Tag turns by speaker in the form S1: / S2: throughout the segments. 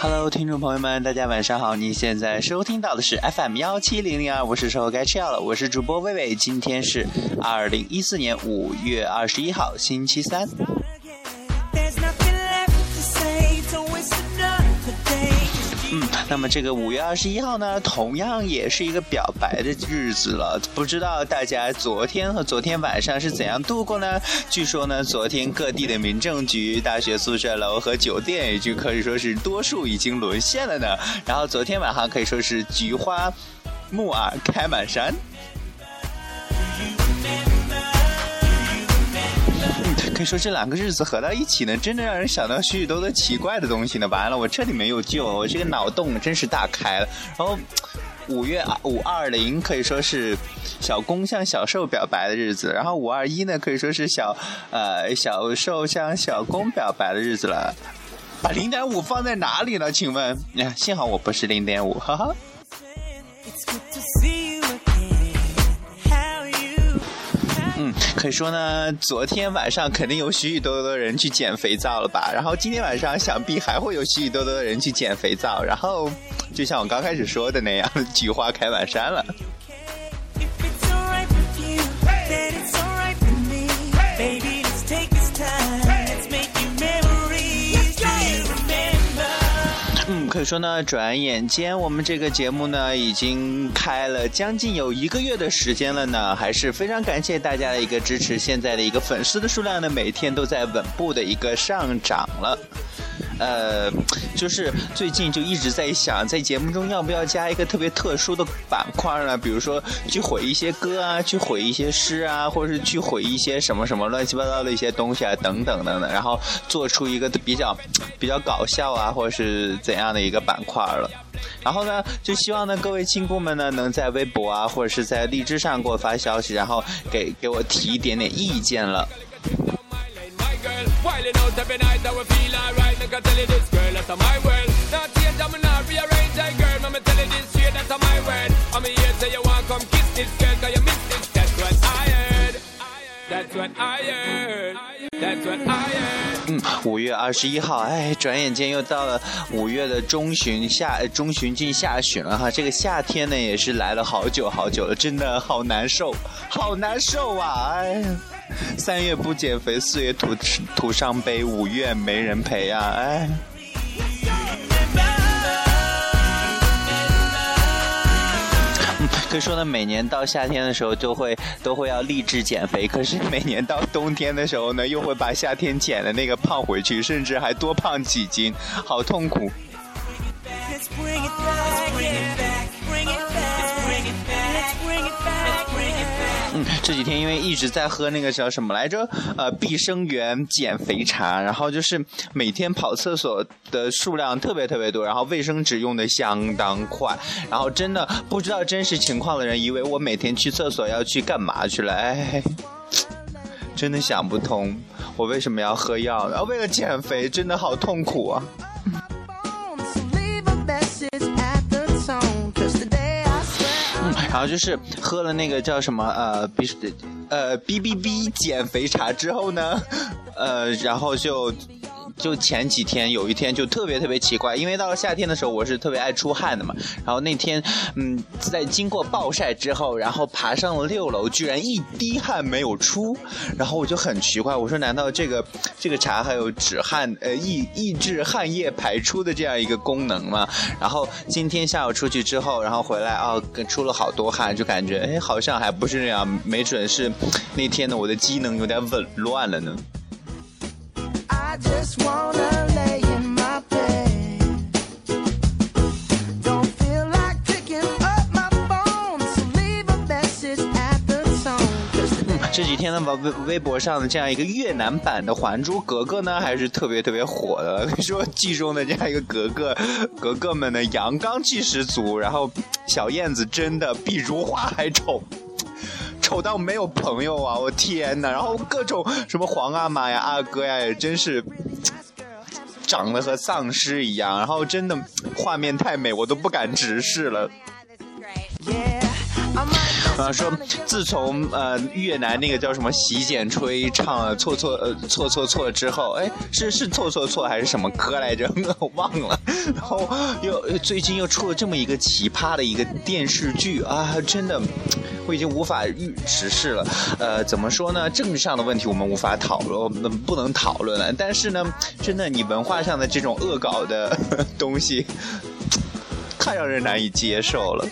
S1: Hello，听众朋友们，大家晚上好！你现在收听到的是 FM 幺七零零二，我是时候该吃药了，我是主播薇薇，今天是二零一四年五月二十一号，星期三。嗯，那么这个五月二十一号呢，同样也是一个表白的日子了。不知道大家昨天和昨天晚上是怎样度过呢？据说呢，昨天各地的民政局、大学宿舍楼和酒店，也就可以说是多数已经沦陷了呢。然后昨天晚上可以说是菊花木耳开满山。可以说这两个日子合到一起呢，真的让人想到许许多多奇怪的东西呢。完了，我这里没有救，我这个脑洞真是大开了。然后五月五二零可以说是小公向小受表白的日子，然后五二一呢可以说是小呃小受向小公表白的日子了。把零点五放在哪里呢？请问？呀，幸好我不是零点五，哈哈。可以说呢，昨天晚上肯定有许许多多的人去捡肥皂了吧？然后今天晚上想必还会有许许多多的人去捡肥皂。然后，就像我刚开始说的那样，菊花开满山了。所以说呢，转眼间我们这个节目呢已经开了将近有一个月的时间了呢，还是非常感谢大家的一个支持。现在的一个粉丝的数量呢，每天都在稳步的一个上涨了。呃，就是最近就一直在想，在节目中要不要加一个特别特殊的板块呢？比如说去毁一些歌啊，去毁一些诗啊，或者是去毁一些什么什么乱七八糟的一些东西啊，等等等等，然后做出一个比较比较搞笑啊，或者是怎样的一个板块了。然后呢，就希望呢各位亲姑们呢能在微博啊，或者是在荔枝上给我发消息，然后给给我提一点点意见了。嗯，五月二十一号，哎，转眼间又到了五月的中旬，下中旬进下旬了哈。这个夏天呢，也是来了好久好久了，真的好难受，好难受啊！哎。三月不减肥，四月徒徒伤悲，五月没人陪啊！哎，可以说呢，每年到夏天的时候就会都会要励志减肥，可是每年到冬天的时候呢，又会把夏天减的那个胖回去，甚至还多胖几斤，好痛苦。嗯这几天因为一直在喝那个叫什么来着？呃，碧生源减肥茶，然后就是每天跑厕所的数量特别特别多，然后卫生纸用的相当快，然后真的不知道真实情况的人以为我每天去厕所要去干嘛去了，哎，真的想不通，我为什么要喝药？然后为了减肥，真的好痛苦啊！然后就是喝了那个叫什么呃 B 呃 B B B 减肥茶之后呢，呃，然后就。就前几天有一天就特别特别奇怪，因为到了夏天的时候我是特别爱出汗的嘛。然后那天，嗯，在经过暴晒之后，然后爬上了六楼，居然一滴汗没有出。然后我就很奇怪，我说难道这个这个茶还有止汗呃抑抑制汗液排出的这样一个功能吗？然后今天下午出去之后，然后回来啊，出了好多汗，就感觉哎好像还不是那样，没准是那天呢我的机能有点紊乱了呢。这几天呢，微微博上的这样一个越南版的《还珠格格》呢，还是特别特别火的。你 说剧中的这样一个格格，格格们呢，阳刚气十足，然后小燕子真的比如花还丑。丑到没有朋友啊！我天哪！然后各种什么皇阿玛呀、阿哥呀，也真是长得和丧尸一样，然后真的画面太美，我都不敢直视了。啊，说自从呃越南那个叫什么洗剪吹唱了错错呃错错错之后，哎是是错错错还是什么歌来着？我忘了。然后又最近又出了这么一个奇葩的一个电视剧啊，真的我已经无法预直视了。呃，怎么说呢？政治上的问题我们无法讨论，不能讨论了。但是呢，真的你文化上的这种恶搞的 东西，太让人难以接受了。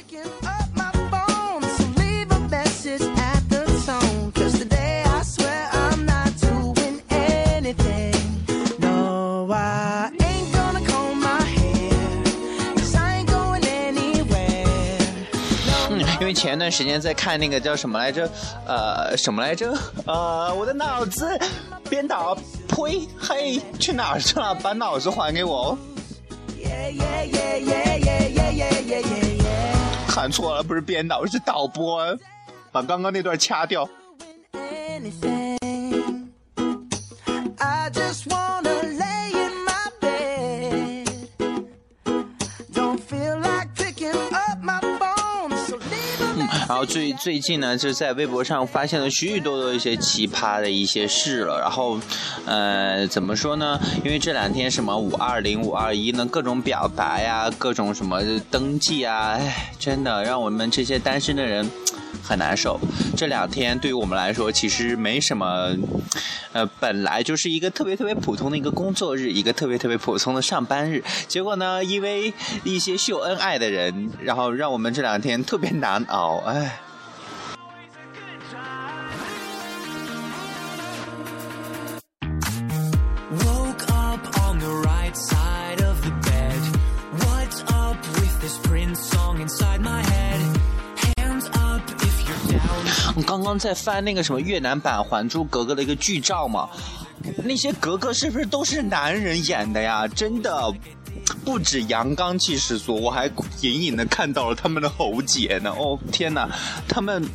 S1: 因为前段时间在看那个叫什么来着，呃，什么来着？呃，我的脑子编导，呸，嘿，去哪儿去了？把脑子还给我！喊错了，不是编导，是导播，把刚刚那段掐掉。最最近呢，就在微博上发现了许许多多一些奇葩的一些事了。然后，呃，怎么说呢？因为这两天什么五二零、五二一呢，各种表白呀，各种什么登记啊，哎，真的让我们这些单身的人。很难受，这两天对于我们来说其实没什么，呃，本来就是一个特别特别普通的一个工作日，一个特别特别普通的上班日。结果呢，因为一些秀恩爱的人，然后让我们这两天特别难熬，哎。我刚刚在翻那个什么越南版《还珠格格》的一个剧照嘛，那些格格是不是都是男人演的呀？真的不止阳刚气十足，我还隐隐的看到了他们的喉结呢。哦天哪，他们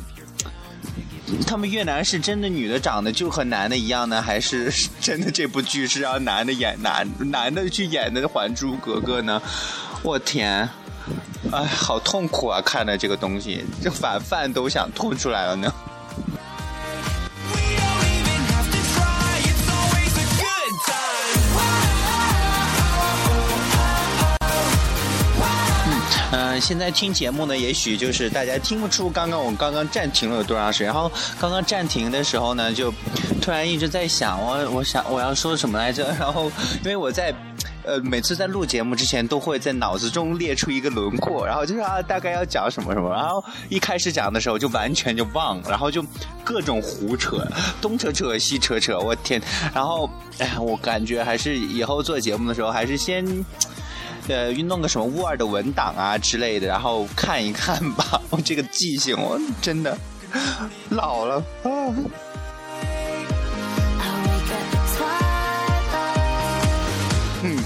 S1: 他们越南是真的女的长得就和男的一样呢，还是真的这部剧是让男的演男男的去演的《还珠格格》呢？我天！哎，好痛苦啊！看的这个东西，这晚饭都想吐出来了呢。嗯，现在听节目呢，也许就是大家听不出刚刚我刚刚暂停了有多长时间。然后刚刚暂停的时候呢，就突然一直在想，我我想我要说什么来着？然后因为我在。呃，每次在录节目之前，都会在脑子中列出一个轮廓，然后就是啊，大概要讲什么什么，然后一开始讲的时候就完全就忘了，然后就各种胡扯，东扯扯西扯扯，我天！然后哎呀，我感觉还是以后做节目的时候，还是先呃运弄个什么 Word 文档啊之类的，然后看一看吧。我这个记性，我真的老了啊。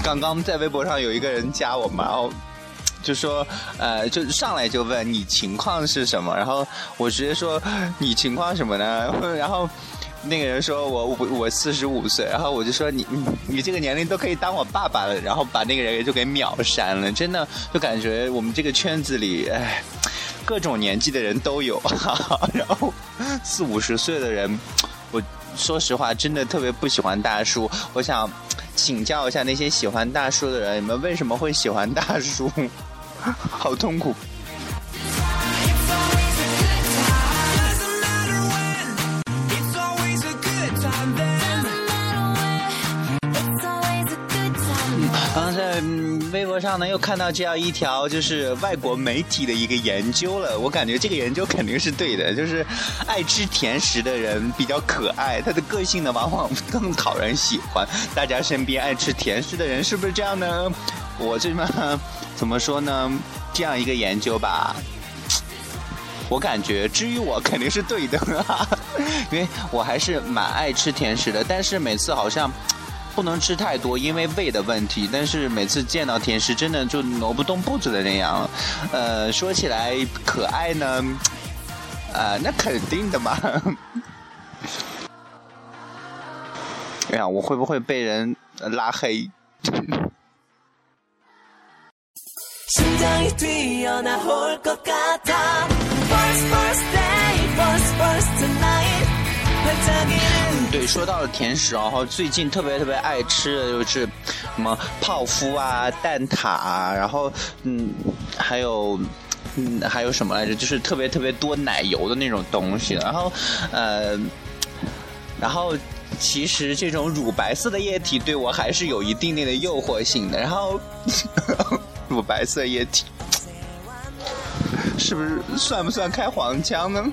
S1: 刚刚在微博上有一个人加我嘛，然后就说，呃，就上来就问你情况是什么，然后我直接说你情况什么呢？然后那个人说我我我四十五岁，然后我就说你你你这个年龄都可以当我爸爸了，然后把那个人就给秒删了，真的就感觉我们这个圈子里，哎，各种年纪的人都有，然后四五十岁的人，我说实话真的特别不喜欢大叔，我想。请教一下那些喜欢大叔的人，你们为什么会喜欢大叔？好痛苦。上呢，又看到这样一条，就是外国媒体的一个研究了。我感觉这个研究肯定是对的，就是爱吃甜食的人比较可爱，他的个性呢往往更讨人喜欢。大家身边爱吃甜食的人是不是这样呢？我这么怎么说呢？这样一个研究吧，我感觉至于我肯定是对的，因为我还是蛮爱吃甜食的，但是每次好像。不能吃太多，因为胃的问题。但是每次见到甜食，真的就挪不动步子的那样。呃，说起来可爱呢，啊，那肯定的嘛。哎呀，我会不会被人拉黑？对，说到了甜食，然后最近特别特别爱吃的就是什么泡芙啊、蛋挞啊，然后嗯，还有嗯，还有什么来着？就是特别特别多奶油的那种东西。然后呃，然后其实这种乳白色的液体对我还是有一定定的诱惑性的。然后 乳白色液体是不是算不算开黄腔呢？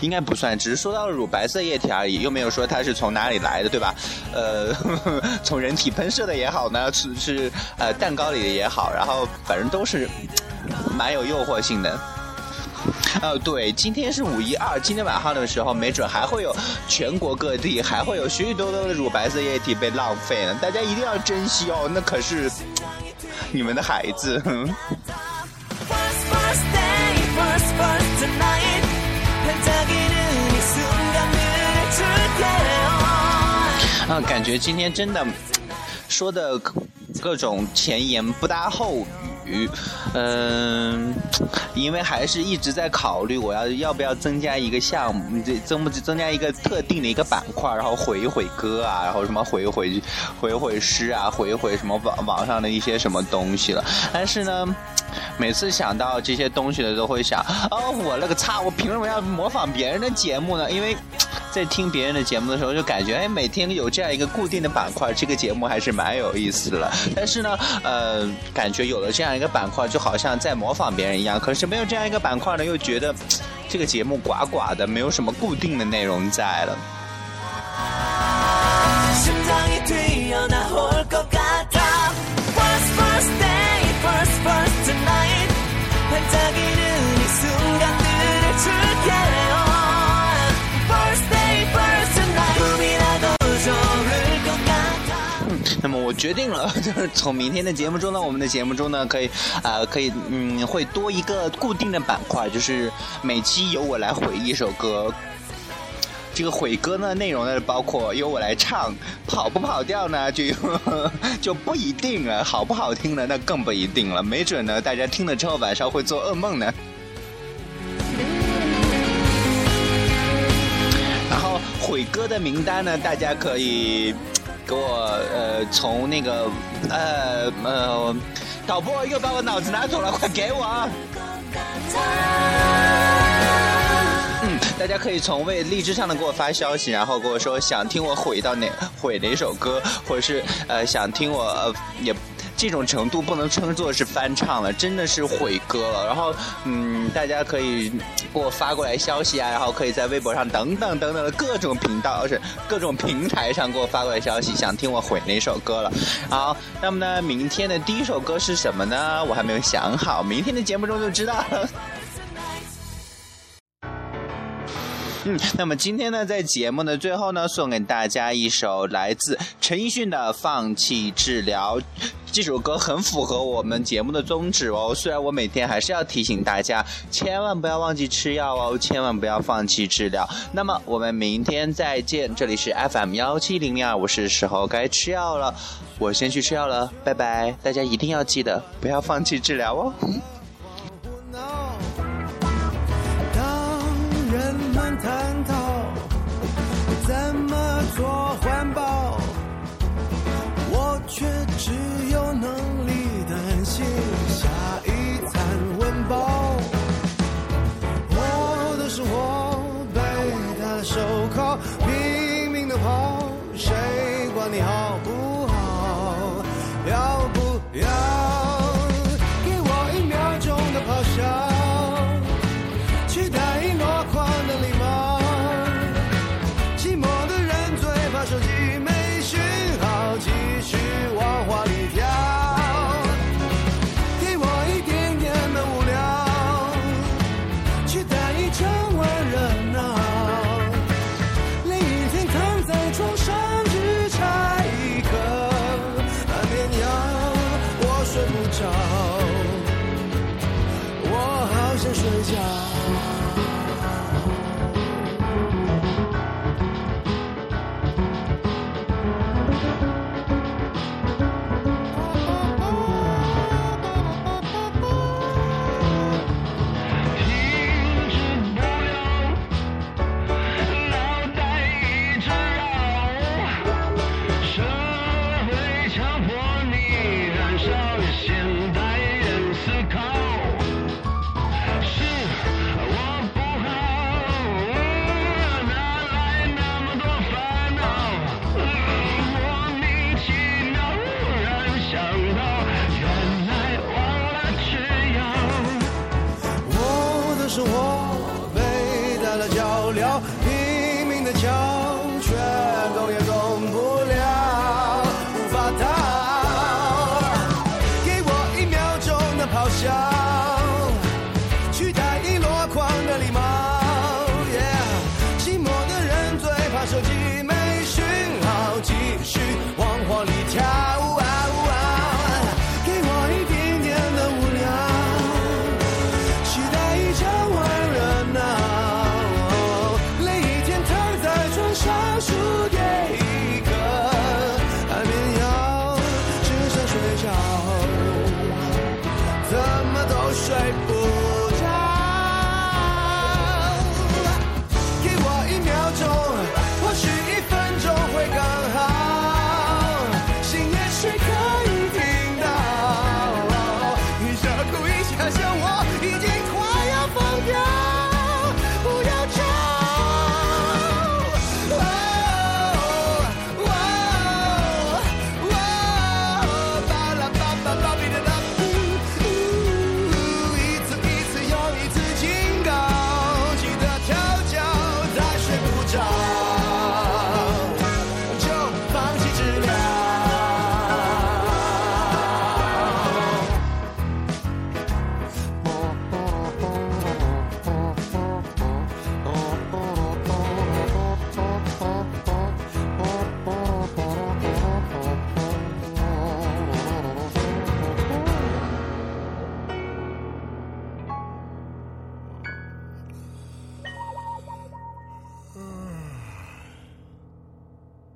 S1: 应该不算，只是说到了乳白色液体而已，又没有说它是从哪里来的，对吧？呃，从人体喷射的也好呢，是是呃蛋糕里的也好，然后反正都是蛮有诱惑性的。呃，对，今天是五一二，今天晚上的时候，没准还会有全国各地还会有许许多多的乳白色液体被浪费呢，大家一定要珍惜哦，那可是你们的孩子。啊，感觉今天真的说的各种前言不搭后语，嗯，因为还是一直在考虑我要要不要增加一个项目，这增不增加一个特定的一个板块，然后回一回歌啊，然后什么回一回回一回诗啊，回一回什么网网上的一些什么东西了。但是呢，每次想到这些东西的都会想，哦，我勒个擦，我凭什么要模仿别人的节目呢？因为。在听别人的节目的时候，就感觉哎，每天有这样一个固定的板块，这个节目还是蛮有意思的。但是呢，呃，感觉有了这样一个板块，就好像在模仿别人一样。可是没有这样一个板块呢，又觉得这个节目寡寡的，没有什么固定的内容在了。那么我决定了，就是从明天的节目中呢，我们的节目中呢，可以，呃，可以，嗯，会多一个固定的板块，就是每期由我来回一首歌。这个毁歌呢，内容呢包括由我来唱，跑不跑调呢，就 就不一定了，好不好听呢，那更不一定了，没准呢，大家听了之后晚上会做噩梦呢。然后毁歌的名单呢，大家可以。给我呃，从那个呃呃，导播又把我脑子拿走了，快给我！嗯，大家可以从为荔枝上的给我发消息，然后跟我说想听我毁到哪毁哪首歌，或者是呃想听我呃也。这种程度不能称作是翻唱了，真的是毁歌了。然后，嗯，大家可以给我发过来消息啊，然后可以在微博上等等等等的各种频道，而且各种平台上给我发过来消息，想听我毁哪首歌了。好，那么呢，明天的第一首歌是什么呢？我还没有想好，明天的节目中就知道了。嗯，那么今天呢，在节目的最后呢，送给大家一首来自陈奕迅的《放弃治疗》。这首歌很符合我们节目的宗旨哦。虽然我每天还是要提醒大家，千万不要忘记吃药哦，千万不要放弃治疗。那么我们明天再见，这里是 FM 幺七零零二，我是时候该吃药了，我先去吃药了，拜拜。大家一定要记得不要放弃治疗哦。
S2: 当人们探讨怎么做环保，我却只有你好不好？要不要 job.